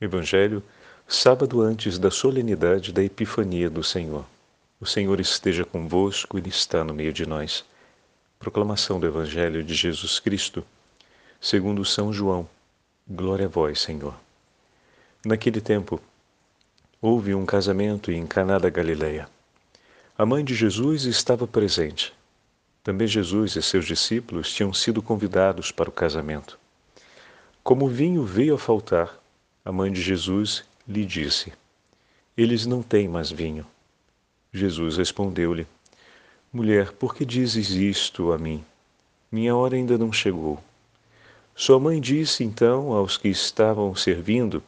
Evangelho, sábado antes da solenidade da Epifania do Senhor. O Senhor esteja convosco, Ele está no meio de nós. Proclamação do Evangelho de Jesus Cristo, segundo São João. Glória a vós, Senhor. Naquele tempo, houve um casamento em Caná da Galileia. A mãe de Jesus estava presente. Também Jesus e seus discípulos tinham sido convidados para o casamento. Como o vinho veio a faltar, a mãe de Jesus lhe disse: Eles não têm mais vinho. Jesus respondeu-lhe: Mulher, por que dizes isto a mim? Minha hora ainda não chegou. Sua mãe disse então aos que estavam servindo: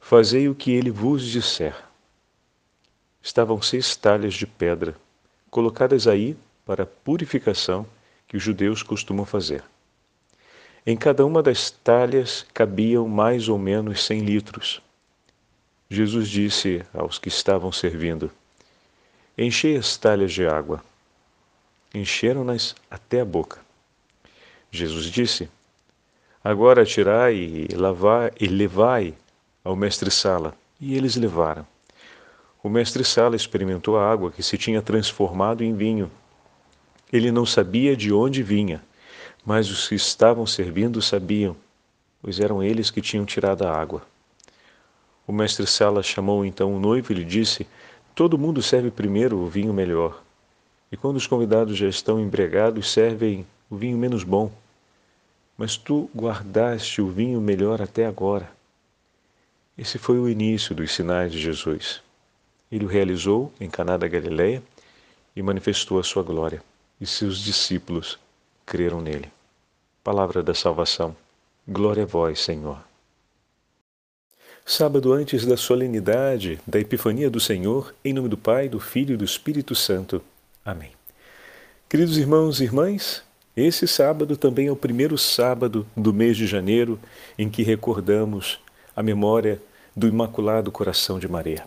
Fazei o que ele vos disser. Estavam seis talhas de pedra, colocadas aí para a purificação que os judeus costumam fazer. Em cada uma das talhas cabiam mais ou menos cem litros. Jesus disse aos que estavam servindo: Enchei as talhas de água. Encheram-nas até a boca. Jesus disse: Agora tirai e lavai e levai ao mestre-sala. E eles levaram. O mestre-sala experimentou a água que se tinha transformado em vinho. Ele não sabia de onde vinha mas os que estavam servindo sabiam, pois eram eles que tinham tirado a água. O mestre Sala chamou então o noivo e lhe disse: Todo mundo serve primeiro o vinho melhor. E quando os convidados já estão embriagados, servem o vinho menos bom. Mas tu guardaste o vinho melhor até agora. Esse foi o início dos sinais de Jesus. Ele o realizou em Caná da Galileia e manifestou a sua glória, e seus discípulos creram nele. Palavra da salvação. Glória a vós, Senhor. Sábado antes da solenidade da Epifania do Senhor, em nome do Pai, do Filho e do Espírito Santo. Amém. Queridos irmãos e irmãs, esse sábado também é o primeiro sábado do mês de janeiro em que recordamos a memória do Imaculado Coração de Maria.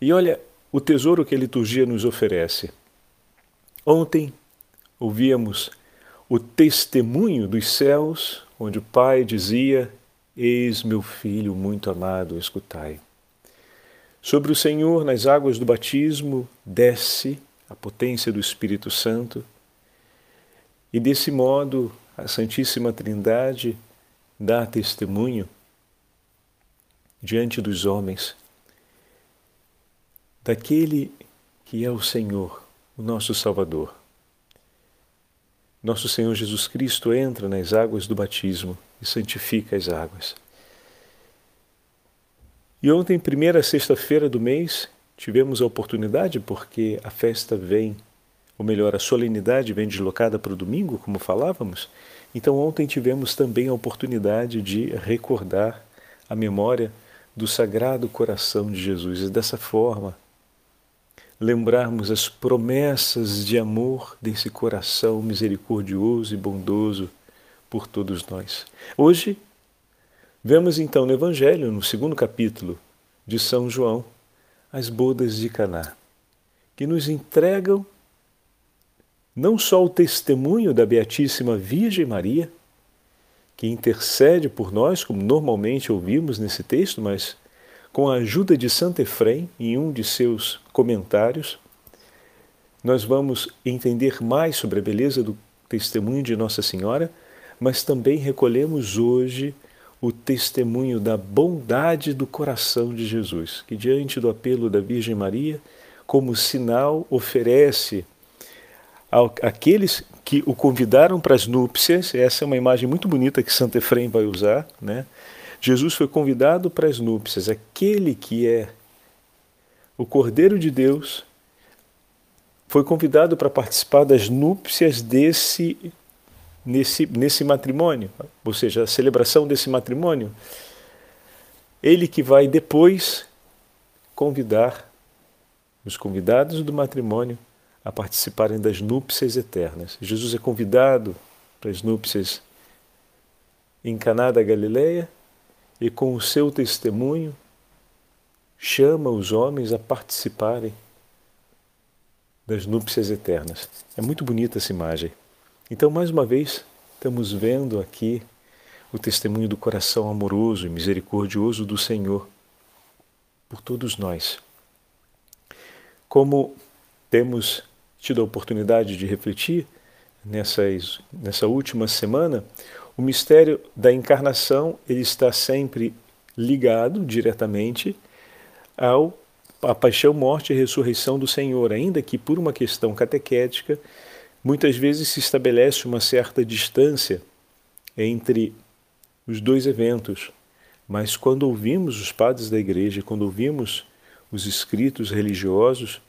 E olha o tesouro que a liturgia nos oferece. Ontem ouvíamos o testemunho dos céus, onde o Pai dizia: Eis meu filho muito amado, escutai. Sobre o Senhor, nas águas do batismo, desce a potência do Espírito Santo, e desse modo a Santíssima Trindade dá testemunho diante dos homens daquele que é o Senhor, o nosso Salvador nosso Senhor Jesus Cristo entra nas águas do batismo e santifica as águas. E ontem, primeira sexta-feira do mês, tivemos a oportunidade, porque a festa vem, ou melhor, a solenidade vem deslocada para o domingo, como falávamos. Então, ontem tivemos também a oportunidade de recordar a memória do Sagrado Coração de Jesus. E dessa forma, lembrarmos as promessas de amor desse coração misericordioso e bondoso por todos nós. Hoje, vemos então no Evangelho, no segundo capítulo de São João, as bodas de Caná, que nos entregam não só o testemunho da Beatíssima Virgem Maria, que intercede por nós, como normalmente ouvimos nesse texto, mas com a ajuda de Santo Efrem, em um de seus comentários, nós vamos entender mais sobre a beleza do testemunho de Nossa Senhora, mas também recolhemos hoje o testemunho da bondade do coração de Jesus, que diante do apelo da Virgem Maria, como sinal, oferece àqueles que o convidaram para as núpcias, essa é uma imagem muito bonita que Santo Efrem vai usar, né? Jesus foi convidado para as núpcias, aquele que é o Cordeiro de Deus foi convidado para participar das núpcias desse nesse, nesse matrimônio, ou seja, a celebração desse matrimônio. Ele que vai depois convidar os convidados do matrimônio a participarem das núpcias eternas. Jesus é convidado para as núpcias em Caná da Galileia e com o seu testemunho chama os homens a participarem das núpcias eternas. É muito bonita essa imagem. Então, mais uma vez, estamos vendo aqui o testemunho do coração amoroso e misericordioso do Senhor por todos nós. Como temos tido a oportunidade de refletir nessas, nessa última semana, o mistério da encarnação ele está sempre ligado diretamente ao a paixão, morte e ressurreição do Senhor, ainda que por uma questão catequética, muitas vezes se estabelece uma certa distância entre os dois eventos. Mas quando ouvimos os padres da igreja, quando ouvimos os escritos religiosos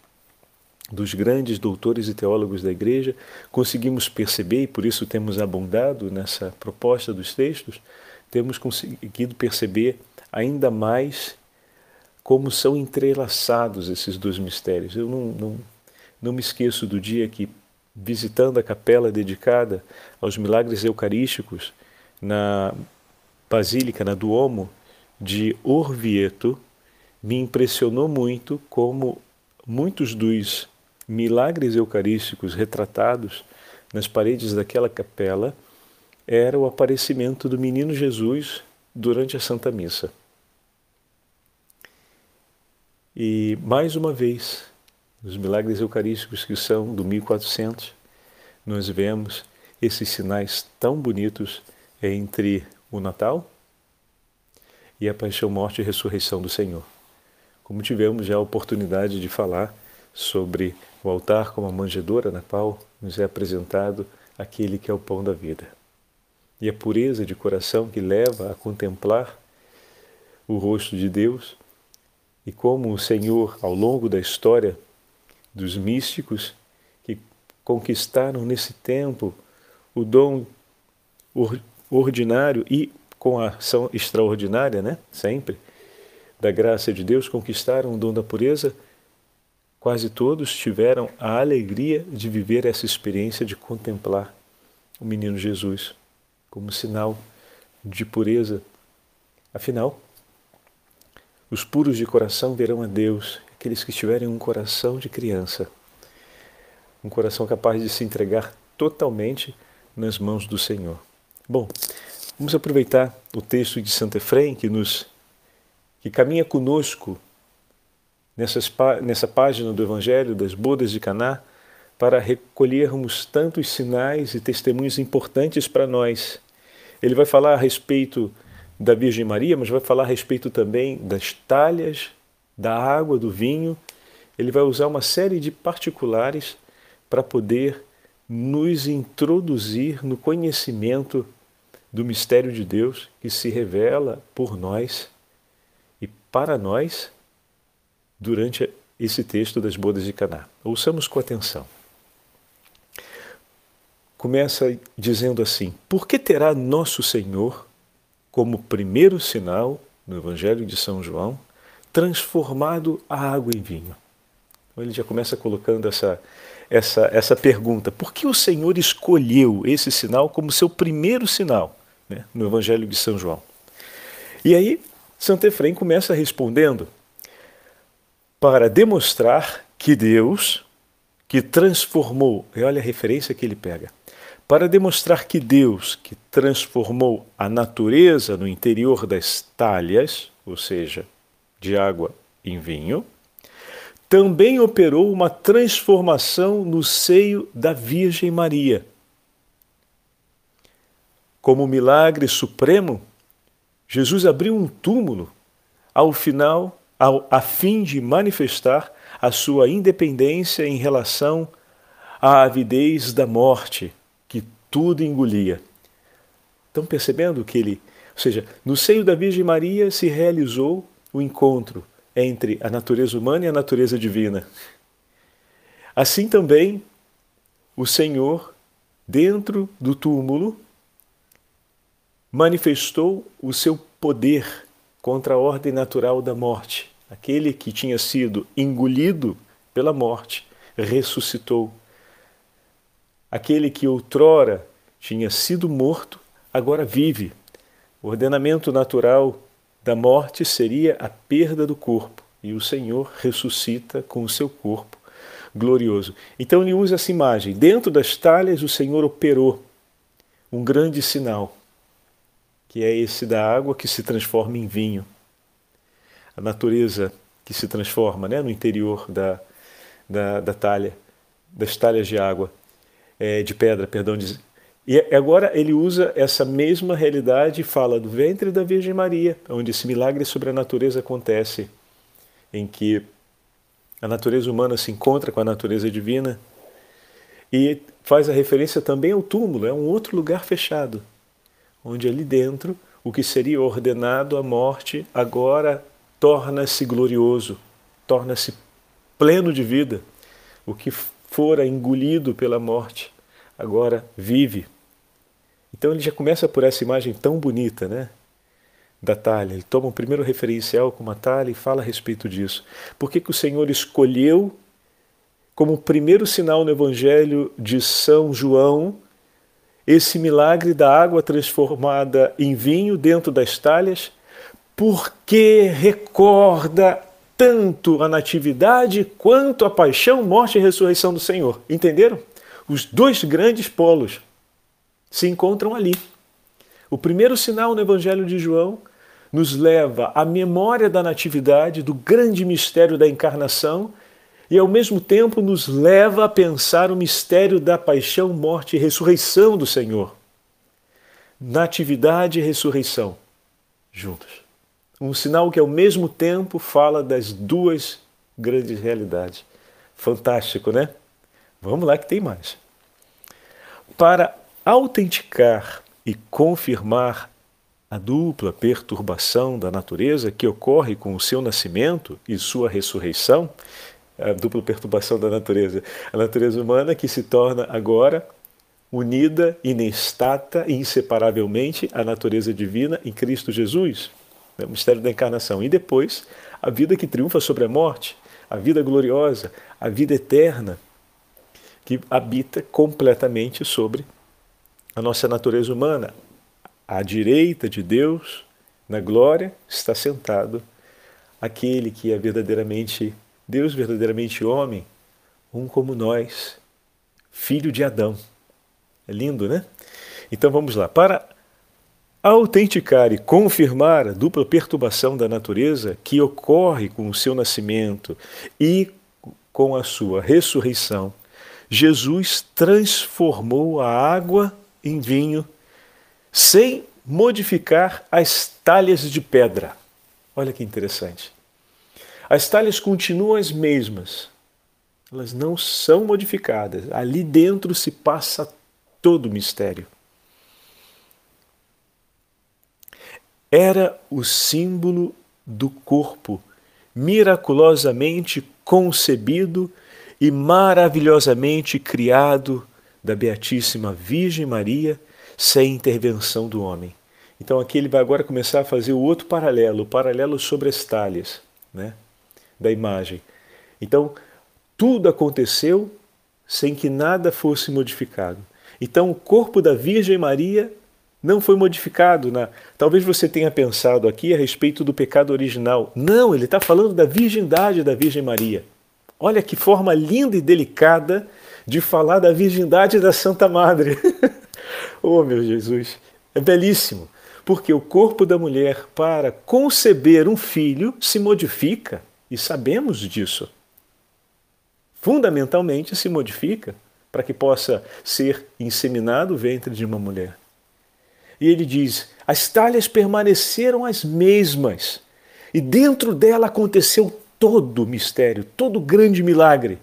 dos grandes doutores e teólogos da igreja, conseguimos perceber, e por isso temos abundado nessa proposta dos textos, temos conseguido perceber ainda mais como são entrelaçados esses dois mistérios. Eu não, não, não me esqueço do dia que, visitando a capela dedicada aos milagres eucarísticos na Basílica, na Duomo de Orvieto, me impressionou muito como muitos dos milagres eucarísticos retratados nas paredes daquela capela era o aparecimento do menino Jesus durante a Santa Missa. E mais uma vez, nos milagres eucarísticos que são do 1400, nós vemos esses sinais tão bonitos entre o Natal e a paixão, morte e ressurreição do Senhor. Como tivemos já a oportunidade de falar sobre o altar como a manjedoura na qual nos é apresentado aquele que é o pão da vida. E a pureza de coração que leva a contemplar o rosto de Deus e como o Senhor, ao longo da história dos místicos que conquistaram nesse tempo o dom ordinário e com a ação extraordinária, né? Sempre da graça de Deus conquistaram o dom da pureza, quase todos tiveram a alegria de viver essa experiência de contemplar o menino Jesus como sinal de pureza. Afinal, os puros de coração verão a Deus, aqueles que tiverem um coração de criança, um coração capaz de se entregar totalmente nas mãos do Senhor. Bom, vamos aproveitar o texto de Santo Efrem que nos que caminha conosco nessas, nessa página do Evangelho das bodas de Caná para recolhermos tantos sinais e testemunhos importantes para nós. Ele vai falar a respeito da Virgem Maria, mas vai falar a respeito também das talhas, da água, do vinho. Ele vai usar uma série de particulares para poder nos introduzir no conhecimento do mistério de Deus que se revela por nós e para nós durante esse texto das bodas de Caná. Ouçamos com atenção. Começa dizendo assim: Por que terá nosso Senhor como primeiro sinal no Evangelho de São João, transformado a água em vinho. Então ele já começa colocando essa, essa, essa pergunta: por que o Senhor escolheu esse sinal como seu primeiro sinal né, no Evangelho de São João? E aí, Santo Efrem começa respondendo para demonstrar que Deus, que transformou, e olha a referência que ele pega, para demonstrar que Deus, que transformou a natureza no interior das talhas, ou seja, de água em vinho, também operou uma transformação no seio da Virgem Maria. Como milagre supremo, Jesus abriu um túmulo ao final, ao, a fim de manifestar a sua independência em relação à avidez da morte tudo engolia. Estão percebendo que ele, ou seja, no seio da Virgem Maria se realizou o encontro entre a natureza humana e a natureza divina. Assim também, o Senhor, dentro do túmulo, manifestou o seu poder contra a ordem natural da morte. Aquele que tinha sido engolido pela morte ressuscitou Aquele que outrora tinha sido morto, agora vive. O ordenamento natural da morte seria a perda do corpo, e o Senhor ressuscita com o seu corpo glorioso. Então ele usa essa imagem. Dentro das talhas, o Senhor operou um grande sinal, que é esse da água que se transforma em vinho. A natureza que se transforma né, no interior da, da, da talha, das talhas de água, é, de pedra, perdão. De, e agora ele usa essa mesma realidade e fala do ventre da Virgem Maria, onde esse milagre sobre a natureza acontece, em que a natureza humana se encontra com a natureza divina e faz a referência também ao túmulo, é um outro lugar fechado, onde ali dentro o que seria ordenado à morte agora torna-se glorioso, torna-se pleno de vida. O que fora engolido pela morte agora vive. Então ele já começa por essa imagem tão bonita, né? Da talha. Ele toma um primeiro referencial com uma talha e fala a respeito disso. Por que, que o Senhor escolheu como primeiro sinal no Evangelho de São João esse milagre da água transformada em vinho dentro das talhas porque recorda tanto a natividade quanto a paixão, morte e ressurreição do Senhor. Entenderam? Os dois grandes polos se encontram ali. O primeiro sinal no Evangelho de João nos leva à memória da natividade, do grande mistério da encarnação, e ao mesmo tempo nos leva a pensar o mistério da paixão, morte e ressurreição do Senhor. Natividade e ressurreição juntos. Um sinal que ao mesmo tempo fala das duas grandes realidades. Fantástico, né? Vamos lá que tem mais. Para autenticar e confirmar a dupla perturbação da natureza que ocorre com o seu nascimento e sua ressurreição, a dupla perturbação da natureza, a natureza humana que se torna agora unida, inestata e inseparavelmente à natureza divina em Cristo Jesus né, o mistério da encarnação. E depois, a vida que triunfa sobre a morte, a vida gloriosa, a vida eterna, que habita completamente sobre a nossa natureza humana. À direita de Deus, na glória, está sentado aquele que é verdadeiramente Deus, verdadeiramente homem, um como nós, filho de Adão. É lindo, né? Então vamos lá. Para autenticar e confirmar a dupla perturbação da natureza que ocorre com o seu nascimento e com a sua ressurreição, Jesus transformou a água em vinho sem modificar as talhas de pedra. Olha que interessante. As talhas continuam as mesmas, elas não são modificadas. Ali dentro se passa todo o mistério. Era o símbolo do corpo, miraculosamente concebido e maravilhosamente criado da Beatíssima Virgem Maria, sem intervenção do homem. Então aqui ele vai agora começar a fazer o outro paralelo, o paralelo sobre as talhas né, da imagem. Então, tudo aconteceu sem que nada fosse modificado. Então, o corpo da Virgem Maria não foi modificado. Na... Talvez você tenha pensado aqui a respeito do pecado original. Não, ele está falando da virgindade da Virgem Maria. Olha que forma linda e delicada de falar da virgindade da Santa Madre. oh, meu Jesus, é belíssimo. Porque o corpo da mulher, para conceber um filho, se modifica, e sabemos disso. Fundamentalmente se modifica para que possa ser inseminado o ventre de uma mulher. E ele diz: as talhas permaneceram as mesmas, e dentro dela aconteceu todo o mistério, todo o grande milagre.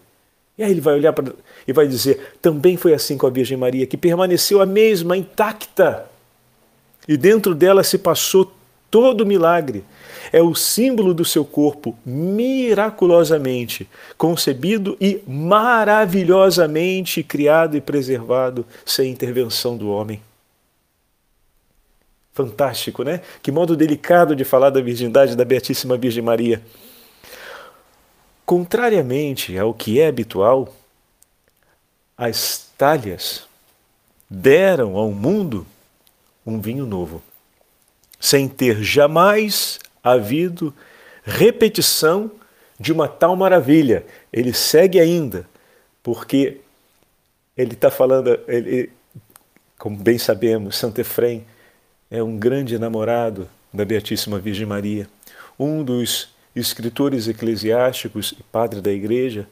E aí ele vai olhar para e vai dizer: também foi assim com a Virgem Maria, que permaneceu a mesma, intacta. E dentro dela se passou todo o milagre. É o símbolo do seu corpo miraculosamente concebido e maravilhosamente criado e preservado sem intervenção do homem. Fantástico, né? Que modo delicado de falar da virgindade da Beatíssima Virgem Maria. Contrariamente ao que é habitual, as talhas deram ao mundo um vinho novo, sem ter jamais havido repetição de uma tal maravilha. Ele segue ainda, porque ele está falando, ele, como bem sabemos, Santo Efrem é um grande namorado da Beatíssima Virgem Maria. Um dos escritores eclesiásticos e padre da igreja,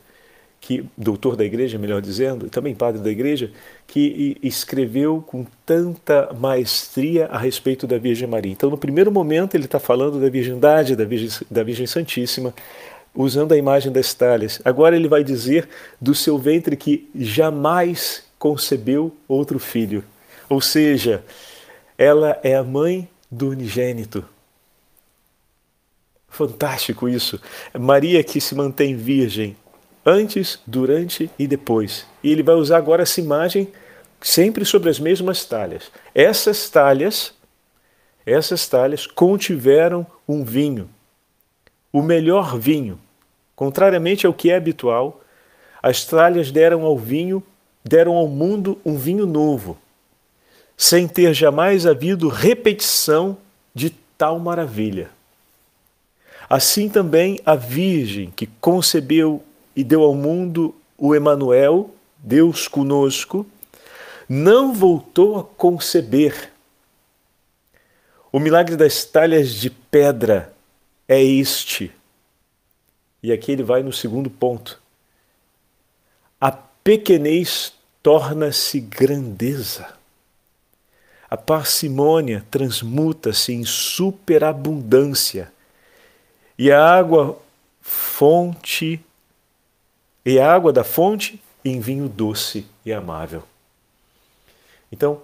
que doutor da igreja, melhor dizendo, também padre da igreja, que escreveu com tanta maestria a respeito da Virgem Maria. Então, no primeiro momento, ele está falando da virgindade da Virgem, da Virgem Santíssima, usando a imagem das talhas. Agora ele vai dizer do seu ventre que jamais concebeu outro filho. Ou seja, ela é a mãe do unigênito. Fantástico isso. Maria que se mantém virgem antes, durante e depois. E ele vai usar agora essa imagem sempre sobre as mesmas talhas. Essas talhas, essas talhas contiveram um vinho, o melhor vinho. Contrariamente ao que é habitual, as talhas deram ao vinho, deram ao mundo um vinho novo, sem ter jamais havido repetição de tal maravilha. Assim também a Virgem que concebeu e deu ao mundo o Emanuel, Deus conosco, não voltou a conceber. O milagre das talhas de pedra é este. E aqui ele vai no segundo ponto. A pequenez torna-se grandeza. A parcimônia transmuta-se em superabundância e a água fonte e a água da fonte em vinho doce e amável. Então,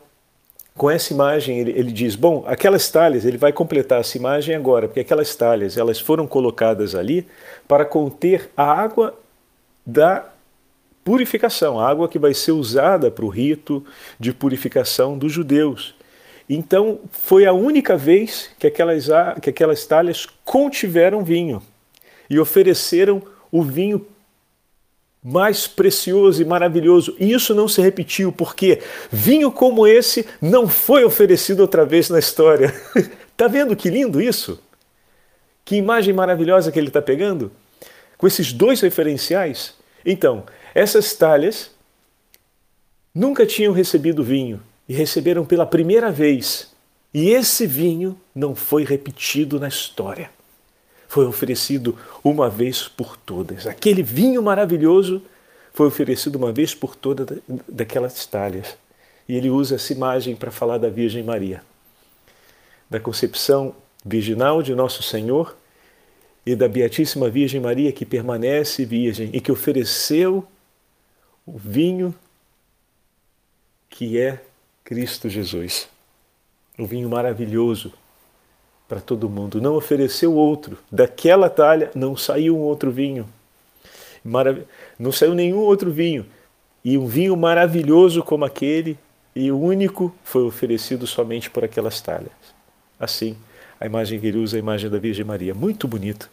com essa imagem ele, ele, diz, bom, aquelas talhas, ele vai completar essa imagem agora, porque aquelas talhas, elas foram colocadas ali para conter a água da purificação, água que vai ser usada para o rito de purificação dos judeus. Então, foi a única vez que aquelas, que aquelas talhas contiveram vinho e ofereceram o vinho mais precioso e maravilhoso. E isso não se repetiu, porque vinho como esse não foi oferecido outra vez na história. Está vendo que lindo isso? Que imagem maravilhosa que ele está pegando? Com esses dois referenciais. Então, essas talhas nunca tinham recebido vinho e receberam pela primeira vez. E esse vinho não foi repetido na história. Foi oferecido uma vez por todas. Aquele vinho maravilhoso foi oferecido uma vez por todas daquelas talhas. E ele usa essa imagem para falar da Virgem Maria, da concepção virginal de Nosso Senhor e da Beatíssima Virgem Maria que permanece virgem e que ofereceu o vinho que é Cristo Jesus. O vinho maravilhoso para todo mundo. Não ofereceu outro. Daquela talha não saiu um outro vinho. Marav não saiu nenhum outro vinho. E um vinho maravilhoso como aquele, e o único, foi oferecido somente por aquelas talhas. Assim, a imagem que ele usa é a imagem da Virgem Maria. Muito bonito.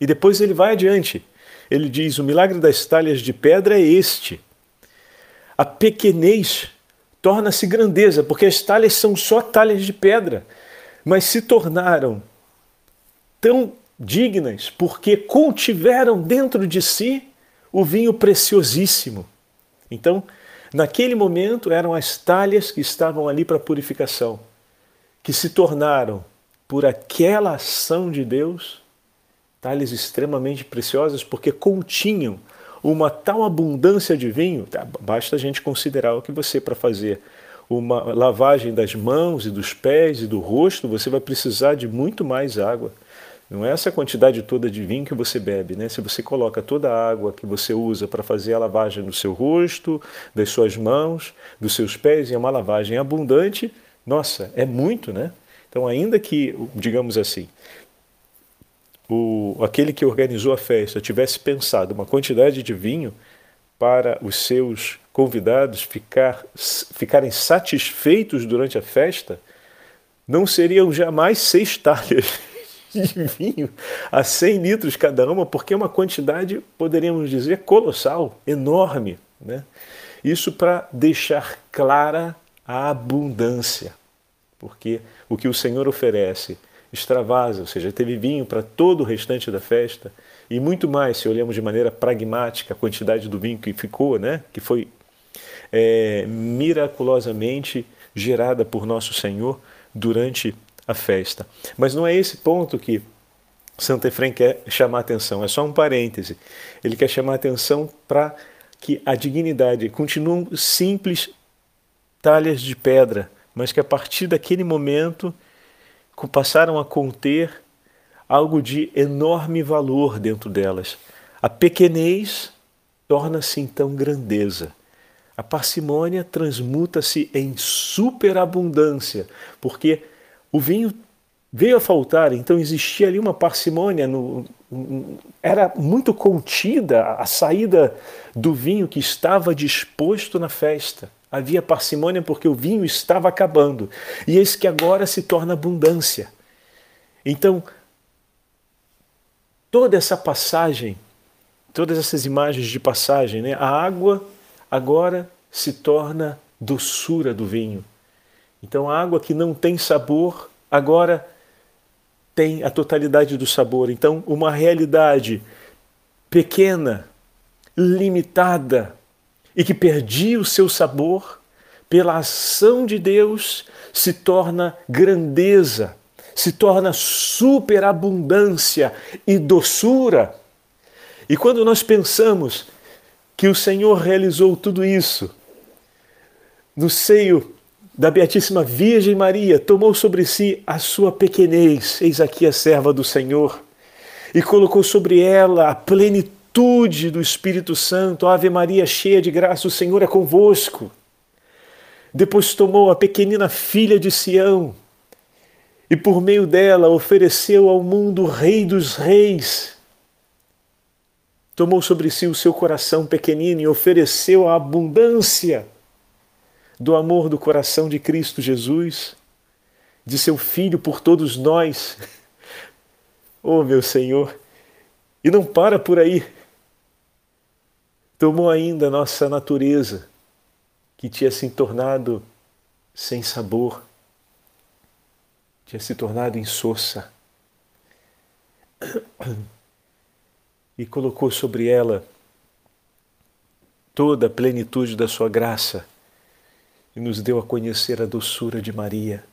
E depois ele vai adiante ele diz: o milagre das talhas de pedra é este. A pequenez torna-se grandeza, porque as talhas são só talhas de pedra, mas se tornaram tão dignas porque contiveram dentro de si o vinho preciosíssimo. Então, naquele momento eram as talhas que estavam ali para purificação, que se tornaram, por aquela ação de Deus, talhas extremamente preciosas porque continham uma tal abundância de vinho, tá, basta a gente considerar o que você para fazer uma lavagem das mãos e dos pés e do rosto, você vai precisar de muito mais água. Não é essa quantidade toda de vinho que você bebe, né? Se você coloca toda a água que você usa para fazer a lavagem do seu rosto, das suas mãos, dos seus pés, e é uma lavagem abundante, nossa, é muito, né? Então, ainda que, digamos assim, o, aquele que organizou a festa tivesse pensado uma quantidade de vinho para os seus convidados ficar, ficarem satisfeitos durante a festa, não seriam jamais seis talhas de vinho a 100 litros cada uma, porque é uma quantidade, poderíamos dizer, colossal, enorme. Né? Isso para deixar clara a abundância, porque o que o Senhor oferece extravasa, ou seja, teve vinho para todo o restante da festa e muito mais, se olhamos de maneira pragmática a quantidade do vinho que ficou, né, que foi é, miraculosamente gerada por nosso Senhor, durante a festa. Mas não é esse ponto que Santo Efrem quer chamar atenção, é só um parêntese. Ele quer chamar atenção para que a dignidade continuam simples talhas de pedra, mas que a partir daquele momento passaram a conter algo de enorme valor dentro delas. A pequenez torna-se então grandeza. A parcimônia transmuta-se em superabundância, porque o vinho veio a faltar, então existia ali uma parcimônia, no, era muito contida a saída do vinho que estava disposto na festa. Havia parcimônia porque o vinho estava acabando. E eis que agora se torna abundância. Então, toda essa passagem, todas essas imagens de passagem, né? a água agora se torna doçura do vinho. Então, a água que não tem sabor, agora tem a totalidade do sabor. Então, uma realidade pequena, limitada e que perdia o seu sabor, pela ação de Deus se torna grandeza, se torna superabundância e doçura. E quando nós pensamos que o Senhor realizou tudo isso no seio da Beatíssima Virgem Maria, tomou sobre si a sua pequenez, eis aqui a serva do Senhor, e colocou sobre ela a plenitude do Espírito Santo. Ave Maria, cheia de graça, o Senhor é convosco. Depois tomou a pequenina filha de Sião e por meio dela ofereceu ao mundo o Rei dos Reis. Tomou sobre si o seu coração pequenino e ofereceu a abundância do amor do coração de Cristo Jesus, de seu Filho por todos nós. Oh, meu Senhor! E não para por aí. Tomou ainda a nossa natureza, que tinha se tornado sem sabor, tinha se tornado insossa, e colocou sobre ela toda a plenitude da sua graça e nos deu a conhecer a doçura de Maria.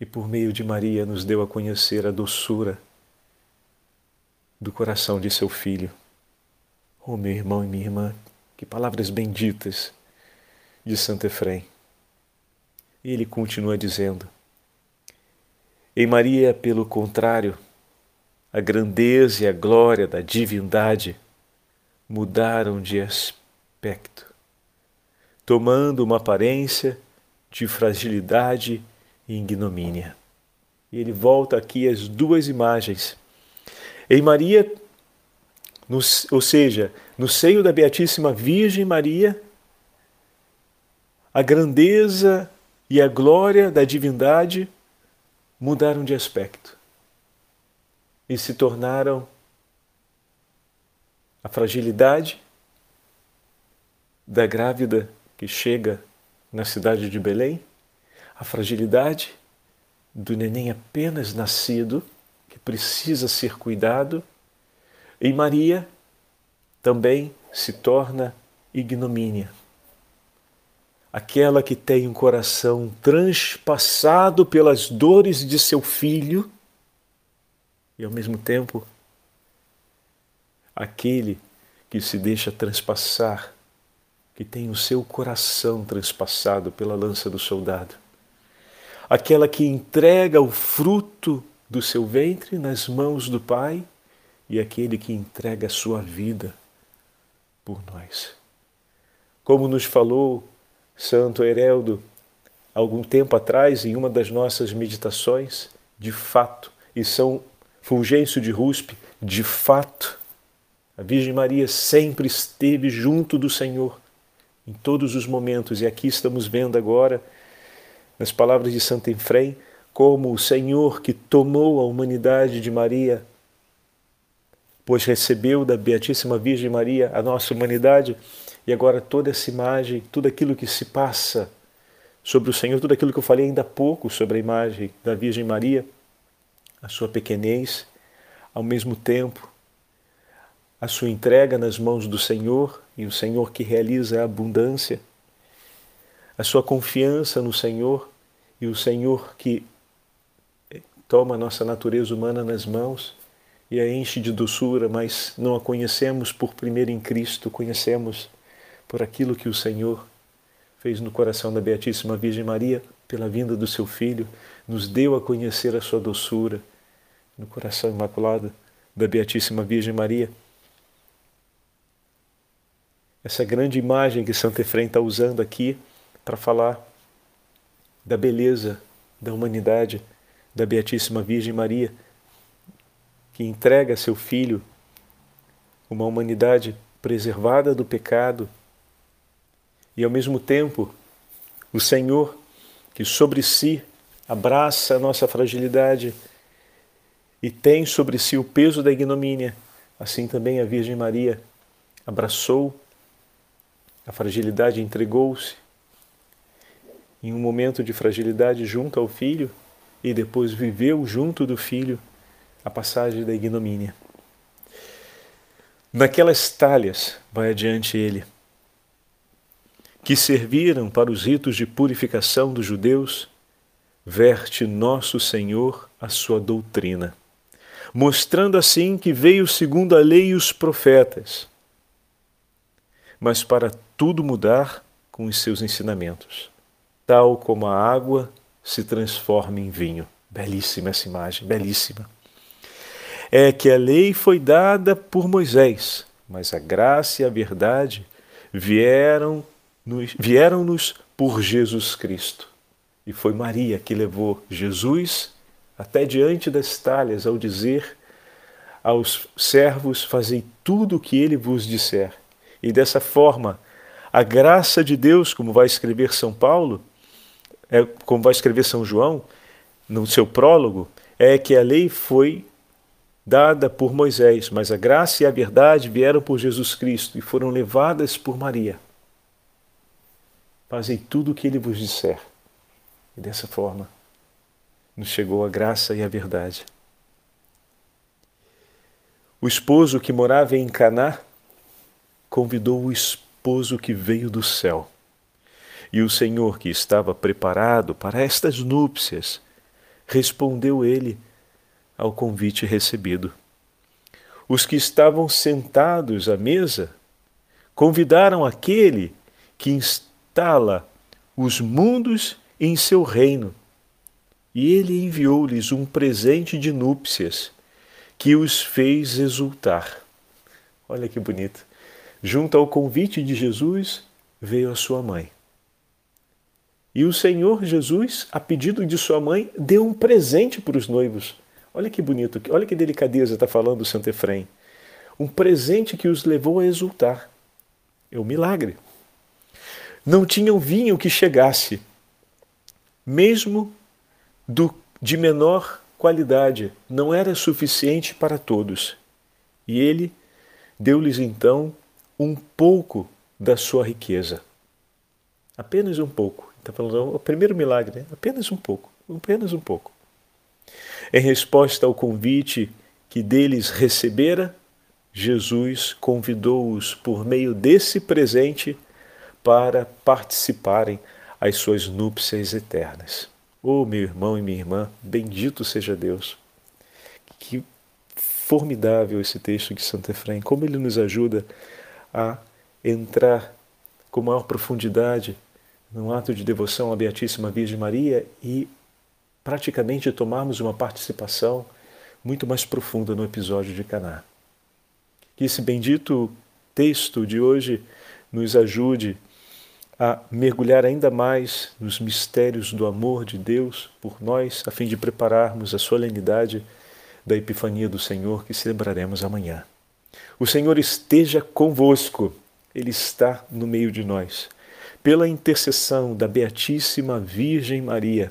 E por meio de Maria nos deu a conhecer a doçura do coração de seu filho. Oh, meu irmão e minha irmã, que palavras benditas de Santo Efrem. E ele continua dizendo: Em Maria, pelo contrário, a grandeza e a glória da divindade mudaram de aspecto tomando uma aparência de fragilidade e ignomínia. E ele volta aqui às duas imagens. Em Maria, no, ou seja, no seio da Beatíssima Virgem Maria, a grandeza e a glória da divindade mudaram de aspecto e se tornaram a fragilidade da grávida que chega na cidade de Belém, a fragilidade do neném apenas nascido, que precisa ser cuidado, e Maria também se torna ignomínia. Aquela que tem um coração transpassado pelas dores de seu filho e, ao mesmo tempo, aquele que se deixa transpassar que tem o seu coração transpassado pela lança do soldado. Aquela que entrega o fruto do seu ventre nas mãos do Pai e aquele que entrega a sua vida por nós. Como nos falou Santo Hereldo algum tempo atrás em uma das nossas meditações, de fato, e São Fulgêncio de Ruspe, de fato, a Virgem Maria sempre esteve junto do Senhor em todos os momentos. E aqui estamos vendo agora, nas palavras de Santo Efrem, como o Senhor que tomou a humanidade de Maria, pois recebeu da Beatíssima Virgem Maria a nossa humanidade, e agora toda essa imagem, tudo aquilo que se passa sobre o Senhor, tudo aquilo que eu falei ainda há pouco sobre a imagem da Virgem Maria, a sua pequenez, ao mesmo tempo a sua entrega nas mãos do Senhor e o Senhor que realiza a abundância, a sua confiança no Senhor e o Senhor que toma a nossa natureza humana nas mãos e a enche de doçura, mas não a conhecemos por primeiro em Cristo, conhecemos por aquilo que o Senhor fez no coração da Beatíssima Virgem Maria, pela vinda do seu Filho, nos deu a conhecer a sua doçura no coração imaculado da Beatíssima Virgem Maria. Essa grande imagem que Santo Efrem está usando aqui para falar da beleza da humanidade da Beatíssima Virgem Maria, que entrega seu Filho uma humanidade preservada do pecado e, ao mesmo tempo, o Senhor que sobre si abraça a nossa fragilidade e tem sobre si o peso da ignomínia, assim também a Virgem Maria abraçou a fragilidade, entregou-se em um momento de fragilidade junto ao filho e depois viveu junto do filho a passagem da ignomínia. Naquelas talhas, vai adiante ele, que serviram para os ritos de purificação dos judeus, verte nosso Senhor a sua doutrina, mostrando assim que veio segundo a lei e os profetas, mas para tudo mudar com os seus ensinamentos, tal como a água se transforma em vinho. Belíssima essa imagem, belíssima. É que a lei foi dada por Moisés, mas a graça e a verdade vieram vieram-nos por Jesus Cristo. E foi Maria que levou Jesus até diante das talhas ao dizer aos servos: Fazei tudo o que ele vos disser. E dessa forma, a graça de Deus, como vai escrever São Paulo, é, como vai escrever São João no seu prólogo, é que a lei foi dada por Moisés, mas a graça e a verdade vieram por Jesus Cristo e foram levadas por Maria. Fazei tudo o que ele vos disser. E dessa forma nos chegou a graça e a verdade. O esposo que morava em Caná convidou o esposo que veio do céu. E o Senhor, que estava preparado para estas núpcias, respondeu ele ao convite recebido. Os que estavam sentados à mesa convidaram aquele que instala os mundos em seu reino, e ele enviou-lhes um presente de núpcias que os fez exultar. Olha que bonito. Junto ao convite de Jesus veio a sua mãe. E o Senhor Jesus, a pedido de sua mãe, deu um presente para os noivos. Olha que bonito, olha que delicadeza está falando o Santo Efrem. Um presente que os levou a exultar. É um milagre. Não tinham vinho que chegasse, mesmo do, de menor qualidade, não era suficiente para todos. E ele deu-lhes então um pouco da sua riqueza. Apenas um pouco. Está falando o primeiro milagre, né? apenas um pouco, apenas um pouco. Em resposta ao convite que deles recebera, Jesus convidou-os por meio desse presente para participarem às suas núpcias eternas. Oh, meu irmão e minha irmã, bendito seja Deus. Que formidável esse texto de Santo Efraim, como ele nos ajuda a entrar com maior profundidade num ato de devoção à Beatíssima Virgem Maria e praticamente tomarmos uma participação muito mais profunda no episódio de Caná. Que esse bendito texto de hoje nos ajude a mergulhar ainda mais nos mistérios do amor de Deus por nós, a fim de prepararmos a solenidade da Epifania do Senhor que celebraremos amanhã. O Senhor esteja convosco, Ele está no meio de nós pela intercessão da Beatíssima Virgem Maria,